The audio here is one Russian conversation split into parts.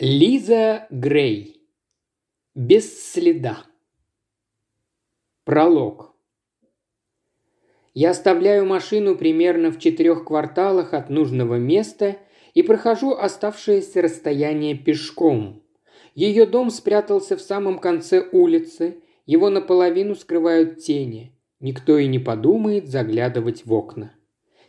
Лиза Грей. Без следа. Пролог. Я оставляю машину примерно в четырех кварталах от нужного места и прохожу оставшееся расстояние пешком. Ее дом спрятался в самом конце улицы, его наполовину скрывают тени. Никто и не подумает заглядывать в окна.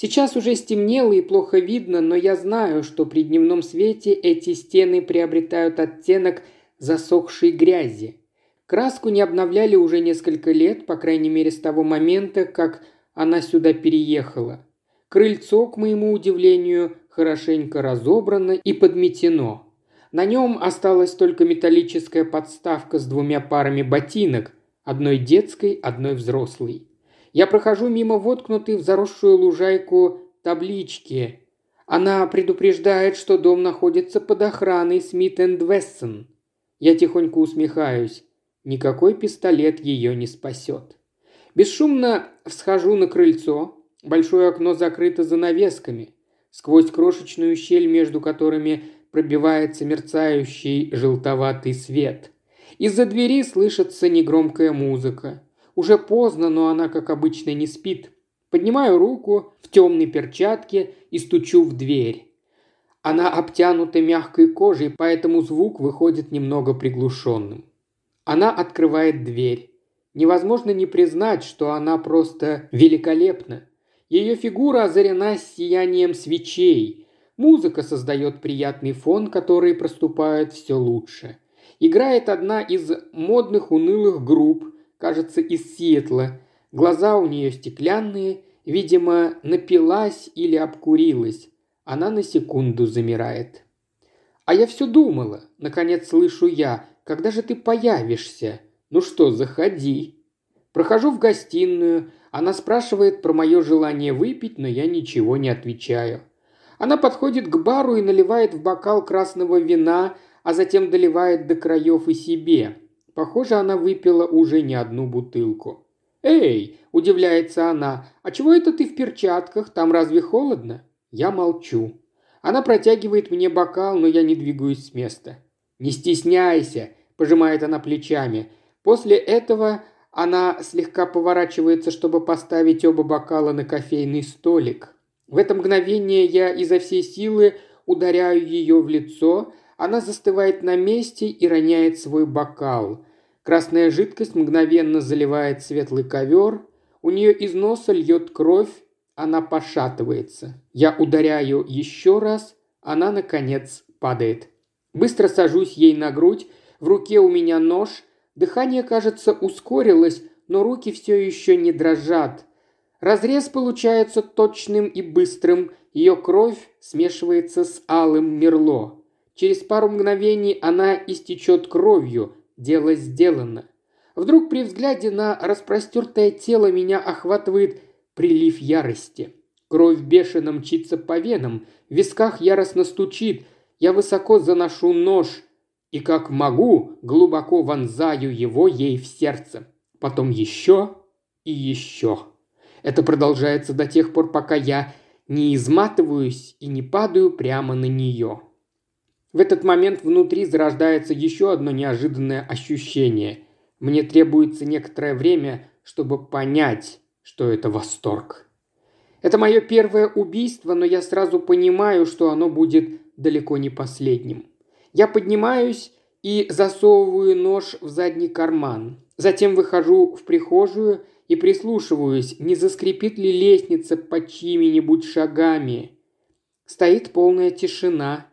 Сейчас уже стемнело и плохо видно, но я знаю, что при дневном свете эти стены приобретают оттенок засохшей грязи. Краску не обновляли уже несколько лет, по крайней мере с того момента, как она сюда переехала. Крыльцо, к моему удивлению, хорошенько разобрано и подметено. На нем осталась только металлическая подставка с двумя парами ботинок, одной детской, одной взрослой. Я прохожу мимо воткнутой в заросшую лужайку таблички. Она предупреждает, что дом находится под охраной Смит энд Вессон. Я тихонько усмехаюсь. Никакой пистолет ее не спасет. Бесшумно всхожу на крыльцо. Большое окно закрыто занавесками. Сквозь крошечную щель, между которыми пробивается мерцающий желтоватый свет. Из-за двери слышится негромкая музыка. Уже поздно, но она, как обычно, не спит. Поднимаю руку в темной перчатке и стучу в дверь. Она обтянута мягкой кожей, поэтому звук выходит немного приглушенным. Она открывает дверь. Невозможно не признать, что она просто великолепна. Ее фигура озарена сиянием свечей. Музыка создает приятный фон, который проступает все лучше. Играет одна из модных унылых групп, кажется, из Сиэтла. Глаза у нее стеклянные, видимо, напилась или обкурилась. Она на секунду замирает. А я все думала, наконец слышу я, когда же ты появишься? Ну что, заходи. Прохожу в гостиную, она спрашивает про мое желание выпить, но я ничего не отвечаю. Она подходит к бару и наливает в бокал красного вина, а затем доливает до краев и себе. Похоже, она выпила уже не одну бутылку. «Эй!» – удивляется она. «А чего это ты в перчатках? Там разве холодно?» Я молчу. Она протягивает мне бокал, но я не двигаюсь с места. «Не стесняйся!» – пожимает она плечами. После этого она слегка поворачивается, чтобы поставить оба бокала на кофейный столик. В это мгновение я изо всей силы ударяю ее в лицо, она застывает на месте и роняет свой бокал. Красная жидкость мгновенно заливает светлый ковер, у нее из носа льет кровь, она пошатывается. Я ударяю еще раз, она, наконец, падает. Быстро сажусь ей на грудь, в руке у меня нож, дыхание, кажется, ускорилось, но руки все еще не дрожат. Разрез получается точным и быстрым, ее кровь смешивается с алым мерло. Через пару мгновений она истечет кровью, Дело сделано. Вдруг при взгляде на распростертое тело меня охватывает прилив ярости. Кровь бешено мчится по венам, в висках яростно стучит. Я высоко заношу нож и, как могу, глубоко вонзаю его ей в сердце. Потом еще и еще. Это продолжается до тех пор, пока я не изматываюсь и не падаю прямо на нее. В этот момент внутри зарождается еще одно неожиданное ощущение. Мне требуется некоторое время, чтобы понять, что это восторг. Это мое первое убийство, но я сразу понимаю, что оно будет далеко не последним. Я поднимаюсь и засовываю нож в задний карман. Затем выхожу в прихожую и прислушиваюсь, не заскрипит ли лестница под чьими-нибудь шагами. Стоит полная тишина.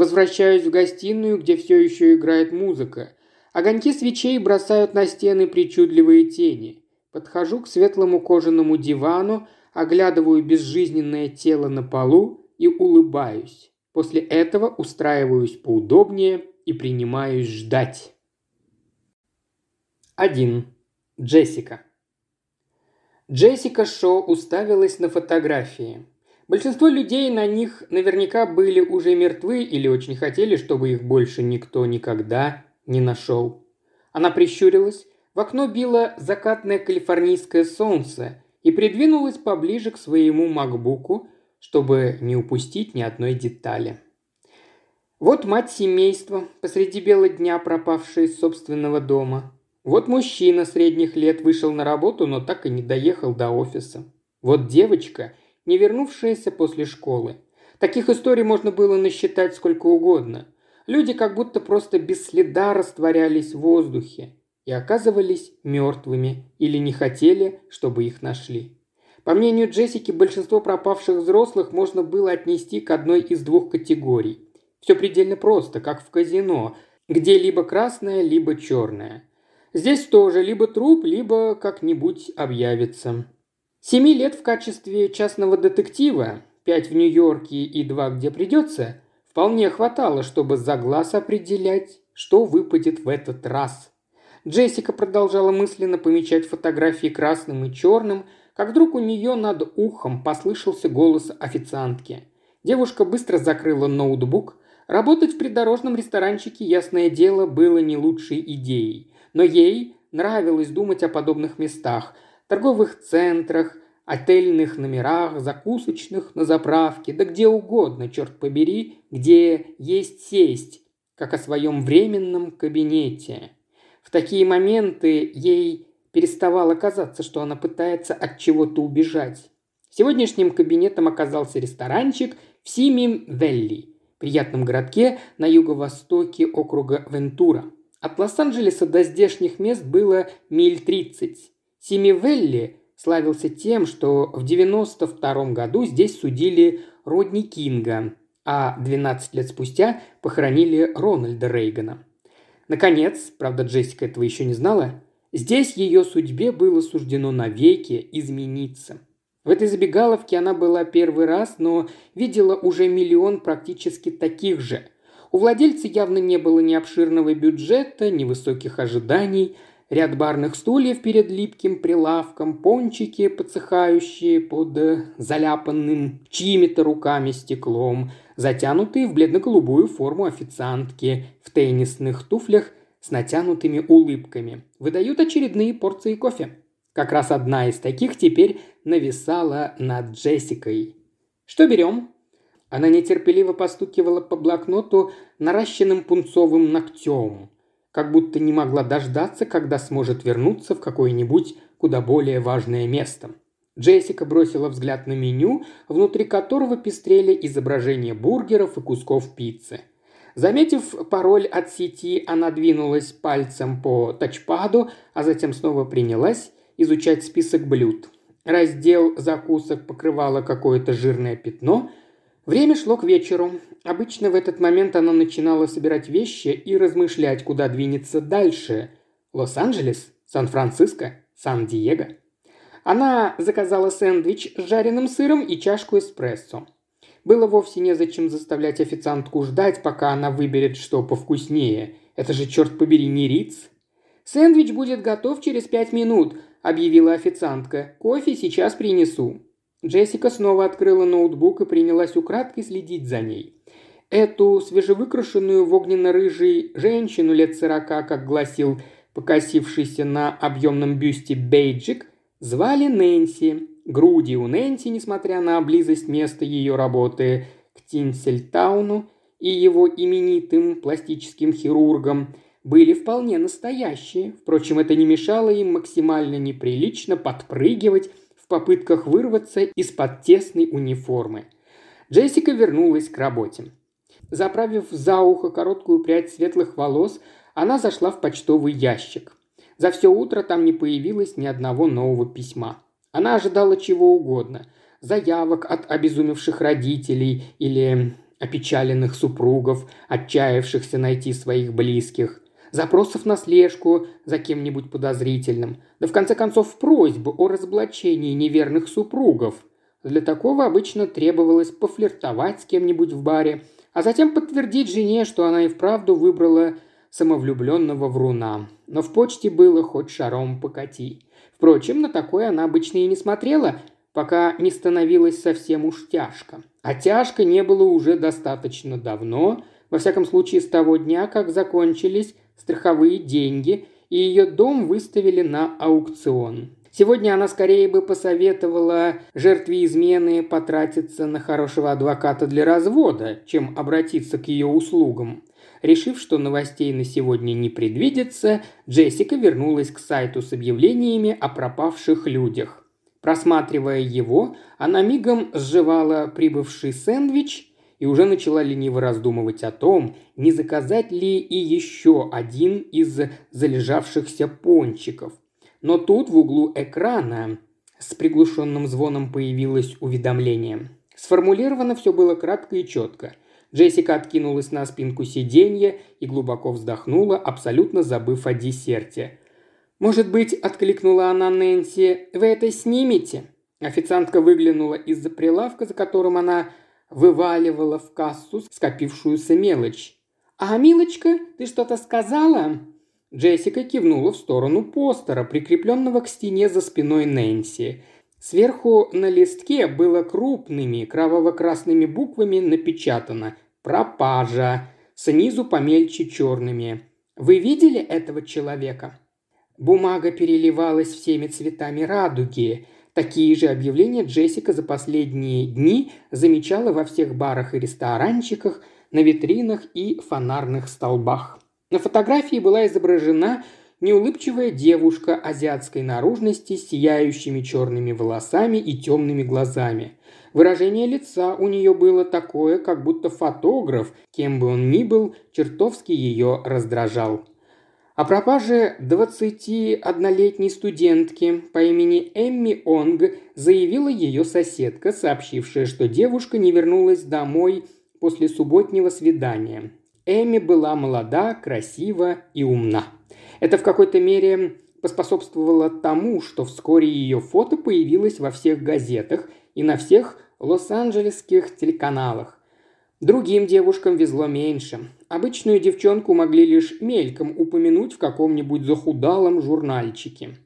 Возвращаюсь в гостиную, где все еще играет музыка. Огоньки свечей бросают на стены причудливые тени. Подхожу к светлому кожаному дивану, оглядываю безжизненное тело на полу и улыбаюсь. После этого устраиваюсь поудобнее и принимаюсь ждать. 1. Джессика. Джессика Шоу уставилась на фотографии. Большинство людей на них наверняка были уже мертвы или очень хотели, чтобы их больше никто никогда не нашел. Она прищурилась, в окно било закатное калифорнийское солнце и придвинулась поближе к своему макбуку, чтобы не упустить ни одной детали. Вот мать семейства, посреди бела дня пропавшая из собственного дома. Вот мужчина средних лет вышел на работу, но так и не доехал до офиса. Вот девочка, не вернувшаяся после школы. Таких историй можно было насчитать сколько угодно. Люди как будто просто без следа растворялись в воздухе и оказывались мертвыми или не хотели, чтобы их нашли. По мнению Джессики, большинство пропавших взрослых можно было отнести к одной из двух категорий. Все предельно просто, как в казино, где либо красное, либо черное. Здесь тоже либо труп, либо как-нибудь объявится. Семи лет в качестве частного детектива, пять в Нью-Йорке и два где придется, вполне хватало, чтобы за глаз определять, что выпадет в этот раз. Джессика продолжала мысленно помечать фотографии красным и черным, как вдруг у нее над ухом послышался голос официантки. Девушка быстро закрыла ноутбук. Работать в придорожном ресторанчике, ясное дело, было не лучшей идеей. Но ей нравилось думать о подобных местах, торговых центрах, отельных номерах, закусочных, на заправке, да где угодно, черт побери, где есть сесть, как о своем временном кабинете. В такие моменты ей переставало казаться, что она пытается от чего-то убежать. Сегодняшним кабинетом оказался ресторанчик в Сими-Велли, приятном городке на юго-востоке округа Вентура. От Лос-Анджелеса до здешних мест было миль 30. Сими-Велли славился тем, что в 92 году здесь судили Родни Кинга, а 12 лет спустя похоронили Рональда Рейгана. Наконец, правда Джессика этого еще не знала, Здесь ее судьбе было суждено навеки измениться. В этой забегаловке она была первый раз, но видела уже миллион практически таких же. У владельца явно не было ни обширного бюджета, ни высоких ожиданий. Ряд барных стульев перед липким прилавком, пончики, подсыхающие под э, заляпанным чьими-то руками стеклом, затянутые в бледно-голубую форму официантки в теннисных туфлях с натянутыми улыбками. Выдают очередные порции кофе. Как раз одна из таких теперь нависала над Джессикой. «Что берем?» Она нетерпеливо постукивала по блокноту наращенным пунцовым ногтем, как будто не могла дождаться, когда сможет вернуться в какое-нибудь куда более важное место. Джессика бросила взгляд на меню, внутри которого пестрели изображения бургеров и кусков пиццы. Заметив пароль от сети, она двинулась пальцем по тачпаду, а затем снова принялась изучать список блюд. Раздел закусок покрывало какое-то жирное пятно. Время шло к вечеру. Обычно в этот момент она начинала собирать вещи и размышлять, куда двинется дальше. Лос-Анджелес? Сан-Франциско? Сан-Диего? Она заказала сэндвич с жареным сыром и чашку эспрессо. Было вовсе незачем заставлять официантку ждать, пока она выберет что повкуснее. Это же, черт побери, не Риц. «Сэндвич будет готов через пять минут», – объявила официантка. «Кофе сейчас принесу». Джессика снова открыла ноутбук и принялась украдкой следить за ней. Эту свежевыкрашенную в огненно-рыжий женщину лет сорока, как гласил покосившийся на объемном бюсте бейджик, звали Нэнси. Груди у Нэнси, несмотря на близость места ее работы к Тинсельтауну и его именитым пластическим хирургам, были вполне настоящие. Впрочем, это не мешало им максимально неприлично подпрыгивать попытках вырваться из-под тесной униформы. Джессика вернулась к работе. Заправив за ухо короткую прядь светлых волос, она зашла в почтовый ящик. За все утро там не появилось ни одного нового письма. Она ожидала чего угодно. Заявок от обезумевших родителей или опечаленных супругов, отчаявшихся найти своих близких, запросов на слежку за кем-нибудь подозрительным, да в конце концов просьбы о разоблачении неверных супругов. Для такого обычно требовалось пофлиртовать с кем-нибудь в баре, а затем подтвердить жене, что она и вправду выбрала самовлюбленного вруна. Но в почте было хоть шаром покати. Впрочем, на такое она обычно и не смотрела, пока не становилось совсем уж тяжко. А тяжко не было уже достаточно давно, во всяком случае с того дня, как закончились страховые деньги, и ее дом выставили на аукцион. Сегодня она скорее бы посоветовала жертве измены потратиться на хорошего адвоката для развода, чем обратиться к ее услугам. Решив, что новостей на сегодня не предвидится, Джессика вернулась к сайту с объявлениями о пропавших людях. Просматривая его, она мигом сживала прибывший сэндвич и уже начала лениво раздумывать о том, не заказать ли и еще один из залежавшихся пончиков. Но тут в углу экрана с приглушенным звоном появилось уведомление. Сформулировано все было кратко и четко. Джессика откинулась на спинку сиденья и глубоко вздохнула, абсолютно забыв о десерте. «Может быть, – откликнула она Нэнси, – вы это снимете?» Официантка выглянула из-за прилавка, за которым она вываливала в кассу скопившуюся мелочь. «А, милочка, ты что-то сказала?» Джессика кивнула в сторону постера, прикрепленного к стене за спиной Нэнси. Сверху на листке было крупными кроваво-красными буквами напечатано «Пропажа», снизу помельче черными. «Вы видели этого человека?» Бумага переливалась всеми цветами радуги. Такие же объявления Джессика за последние дни замечала во всех барах и ресторанчиках, на витринах и фонарных столбах. На фотографии была изображена неулыбчивая девушка азиатской наружности с сияющими черными волосами и темными глазами. Выражение лица у нее было такое, как будто фотограф, кем бы он ни был, чертовски ее раздражал. О пропаже 21-летней студентки по имени Эмми Онг заявила ее соседка, сообщившая, что девушка не вернулась домой после субботнего свидания. Эми была молода, красива и умна. Это в какой-то мере поспособствовало тому, что вскоре ее фото появилось во всех газетах и на всех лос-анджелесских телеканалах. Другим девушкам везло меньше. Обычную девчонку могли лишь мельком упомянуть в каком-нибудь захудалом журнальчике.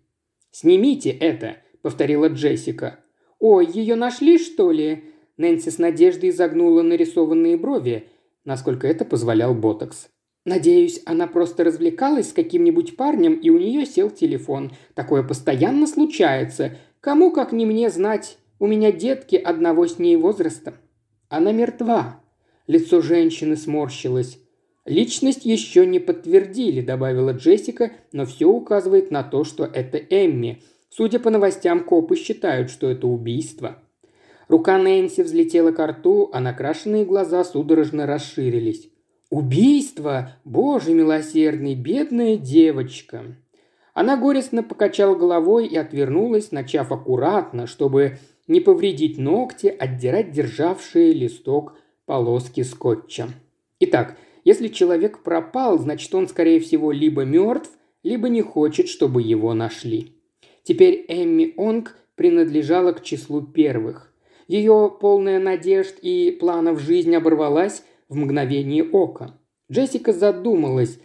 «Снимите это», — повторила Джессика. «Ой, ее нашли, что ли?» Нэнси с надеждой изогнула нарисованные брови насколько это позволял ботокс. Надеюсь, она просто развлекалась с каким-нибудь парнем, и у нее сел телефон. Такое постоянно случается. Кому, как не мне, знать. У меня детки одного с ней возраста. Она мертва. Лицо женщины сморщилось. «Личность еще не подтвердили», – добавила Джессика, но все указывает на то, что это Эмми. Судя по новостям, копы считают, что это убийство. Рука Нэнси взлетела к рту, а накрашенные глаза судорожно расширились. «Убийство! Боже милосердный, бедная девочка!» Она горестно покачала головой и отвернулась, начав аккуратно, чтобы не повредить ногти, отдирать державшие листок полоски скотча. Итак, если человек пропал, значит он, скорее всего, либо мертв, либо не хочет, чтобы его нашли. Теперь Эмми Онг принадлежала к числу первых. Ее полная надежд и планов жизнь оборвалась в мгновение ока. Джессика задумалась,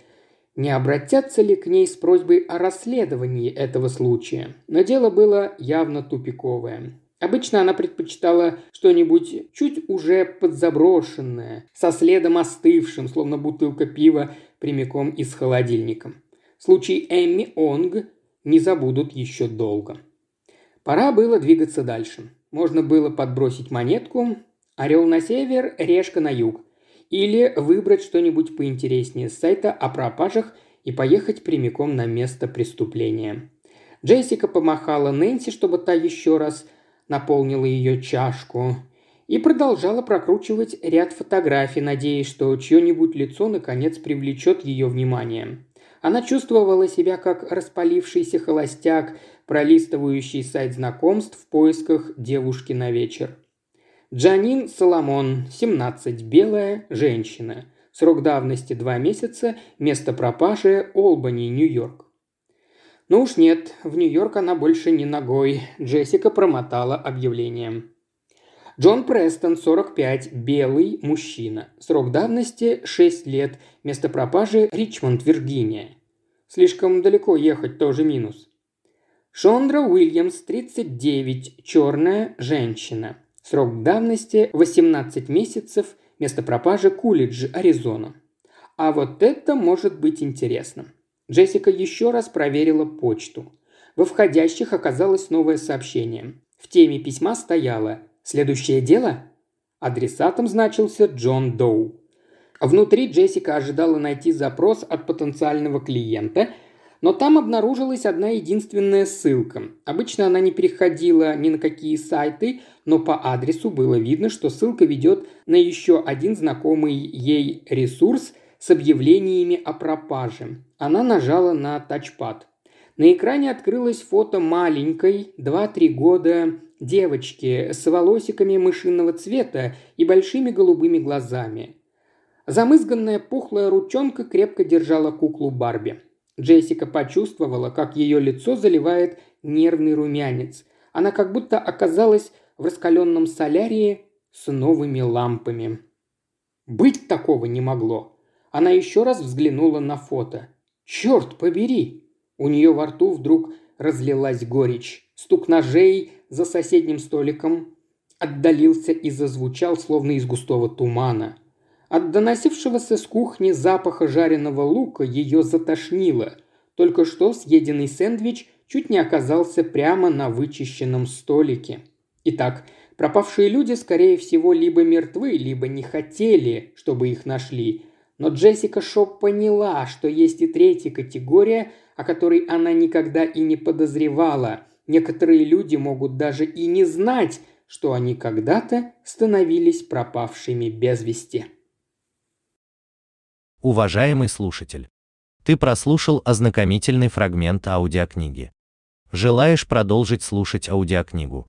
не обратятся ли к ней с просьбой о расследовании этого случая. Но дело было явно тупиковое. Обычно она предпочитала что-нибудь чуть уже подзаброшенное, со следом остывшим, словно бутылка пива прямиком из холодильника. Случай Эмми Онг не забудут еще долго. Пора было двигаться дальше. Можно было подбросить монетку «Орел на север, решка на юг» или выбрать что-нибудь поинтереснее с сайта о пропажах и поехать прямиком на место преступления. Джессика помахала Нэнси, чтобы та еще раз наполнила ее чашку, и продолжала прокручивать ряд фотографий, надеясь, что чье-нибудь лицо наконец привлечет ее внимание. Она чувствовала себя как распалившийся холостяк, пролистывающий сайт знакомств в поисках девушки на вечер. Джанин Соломон, 17, белая, женщина. Срок давности 2 месяца, место пропажи – Олбани, Нью-Йорк. Ну уж нет, в Нью-Йорк она больше не ногой. Джессика промотала объявление. Джон Престон, 45, белый мужчина. Срок давности 6 лет. Место пропажи – Ричмонд, Виргиния. Слишком далеко ехать тоже минус. Шондра Уильямс, 39, черная женщина. Срок давности 18 месяцев. Место пропажи – Кулидж, Аризона. А вот это может быть интересно. Джессика еще раз проверила почту. Во входящих оказалось новое сообщение. В теме письма стояло «Следующее дело?» Адресатом значился Джон Доу. Внутри Джессика ожидала найти запрос от потенциального клиента, но там обнаружилась одна единственная ссылка. Обычно она не переходила ни на какие сайты, но по адресу было видно, что ссылка ведет на еще один знакомый ей ресурс с объявлениями о пропаже. Она нажала на тачпад. На экране открылось фото маленькой, 2-3 года, девочки с волосиками мышиного цвета и большими голубыми глазами. Замызганная пухлая ручонка крепко держала куклу Барби. Джессика почувствовала, как ее лицо заливает нервный румянец. Она как будто оказалась в раскаленном солярии с новыми лампами. Быть такого не могло. Она еще раз взглянула на фото. «Черт побери!» У нее во рту вдруг разлилась горечь. Стук ножей за соседним столиком отдалился и зазвучал, словно из густого тумана – от доносившегося с кухни запаха жареного лука ее затошнило. Только что съеденный сэндвич чуть не оказался прямо на вычищенном столике. Итак, пропавшие люди, скорее всего, либо мертвы, либо не хотели, чтобы их нашли. Но Джессика Шоп поняла, что есть и третья категория, о которой она никогда и не подозревала. Некоторые люди могут даже и не знать, что они когда-то становились пропавшими без вести. Уважаемый слушатель, ты прослушал ознакомительный фрагмент аудиокниги. Желаешь продолжить слушать аудиокнигу?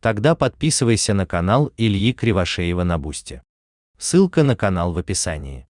Тогда подписывайся на канал Ильи Кривошеева на Бусте. Ссылка на канал в описании.